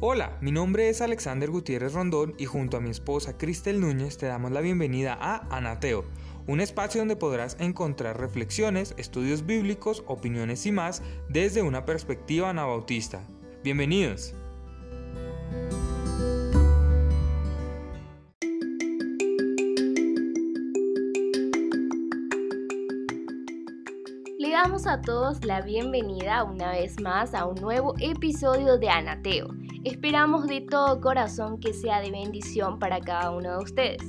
Hola, mi nombre es Alexander Gutiérrez Rondón y junto a mi esposa Cristel Núñez te damos la bienvenida a Anateo, un espacio donde podrás encontrar reflexiones, estudios bíblicos, opiniones y más desde una perspectiva anabautista. Bienvenidos. Damos a todos la bienvenida una vez más a un nuevo episodio de Anateo. Esperamos de todo corazón que sea de bendición para cada uno de ustedes.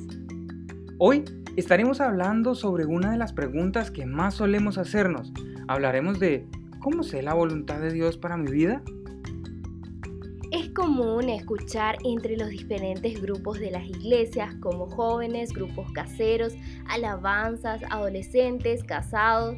Hoy estaremos hablando sobre una de las preguntas que más solemos hacernos. Hablaremos de ¿cómo sé la voluntad de Dios para mi vida? Es común escuchar entre los diferentes grupos de las iglesias, como jóvenes, grupos caseros, alabanzas, adolescentes, casados,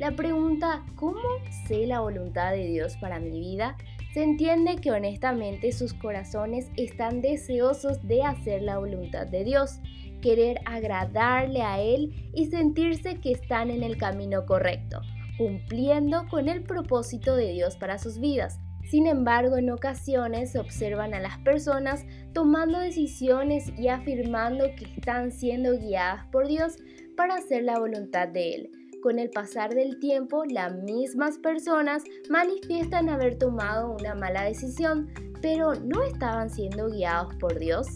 la pregunta ¿cómo sé la voluntad de Dios para mi vida? Se entiende que honestamente sus corazones están deseosos de hacer la voluntad de Dios, querer agradarle a Él y sentirse que están en el camino correcto, cumpliendo con el propósito de Dios para sus vidas. Sin embargo, en ocasiones se observan a las personas tomando decisiones y afirmando que están siendo guiadas por Dios para hacer la voluntad de Él con el pasar del tiempo, las mismas personas manifiestan haber tomado una mala decisión, pero ¿no estaban siendo guiados por Dios?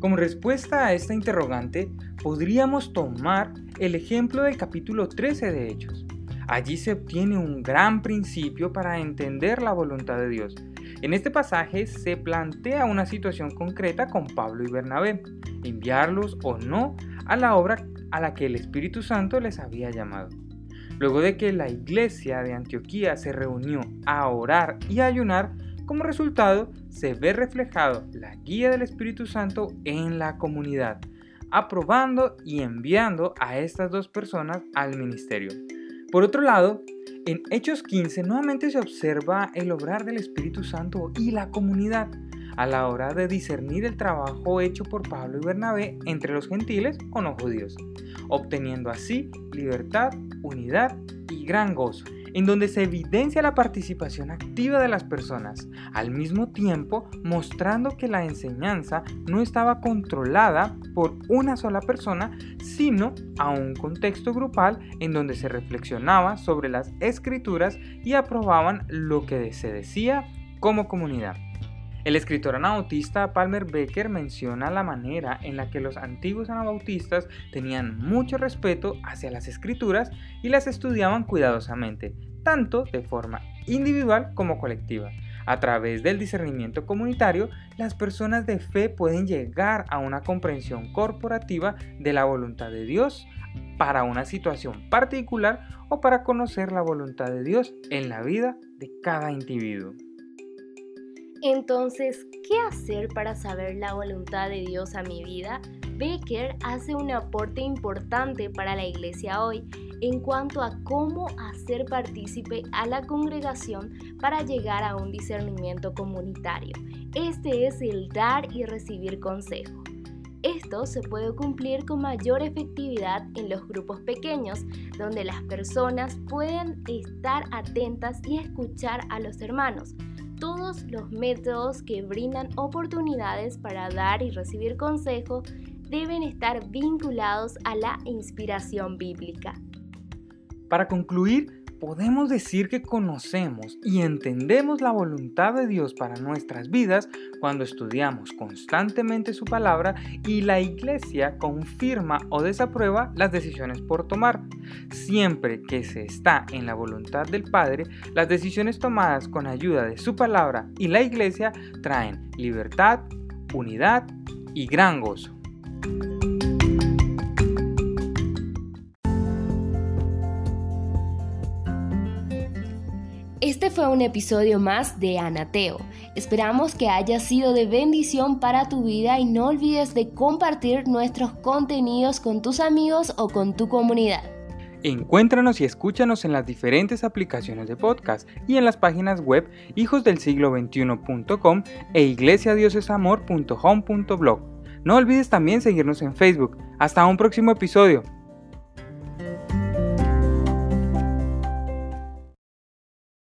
Como respuesta a esta interrogante, podríamos tomar el ejemplo del capítulo 13 de Hechos. Allí se obtiene un gran principio para entender la voluntad de Dios. En este pasaje se plantea una situación concreta con Pablo y Bernabé, enviarlos o no a la obra a la que el Espíritu Santo les había llamado. Luego de que la iglesia de Antioquía se reunió a orar y ayunar, como resultado se ve reflejado la guía del Espíritu Santo en la comunidad, aprobando y enviando a estas dos personas al ministerio. Por otro lado, en Hechos 15 nuevamente se observa el obrar del Espíritu Santo y la comunidad a la hora de discernir el trabajo hecho por Pablo y Bernabé entre los gentiles o no judíos, obteniendo así libertad, unidad y gran gozo, en donde se evidencia la participación activa de las personas, al mismo tiempo mostrando que la enseñanza no estaba controlada por una sola persona, sino a un contexto grupal en donde se reflexionaba sobre las escrituras y aprobaban lo que se decía como comunidad. El escritor anabautista Palmer Becker menciona la manera en la que los antiguos anabautistas tenían mucho respeto hacia las escrituras y las estudiaban cuidadosamente, tanto de forma individual como colectiva. A través del discernimiento comunitario, las personas de fe pueden llegar a una comprensión corporativa de la voluntad de Dios para una situación particular o para conocer la voluntad de Dios en la vida de cada individuo. Entonces, ¿qué hacer para saber la voluntad de Dios a mi vida? Becker hace un aporte importante para la iglesia hoy en cuanto a cómo hacer partícipe a la congregación para llegar a un discernimiento comunitario. Este es el dar y recibir consejo. Esto se puede cumplir con mayor efectividad en los grupos pequeños, donde las personas pueden estar atentas y escuchar a los hermanos todos los métodos que brindan oportunidades para dar y recibir consejo deben estar vinculados a la inspiración bíblica. Para concluir, podemos decir que conocemos y entendemos la voluntad de Dios para nuestras vidas cuando estudiamos constantemente su palabra y la iglesia confirma o desaprueba las decisiones por tomar. Siempre que se está en la voluntad del Padre, las decisiones tomadas con ayuda de su palabra y la iglesia traen libertad, unidad y gran gozo. Este fue un episodio más de Anateo. Esperamos que haya sido de bendición para tu vida y no olvides de compartir nuestros contenidos con tus amigos o con tu comunidad. Encuéntranos y escúchanos en las diferentes aplicaciones de podcast y en las páginas web hijosdelsiglo21.com e iglesiadiosesamor.home.blog. No olvides también seguirnos en Facebook. Hasta un próximo episodio.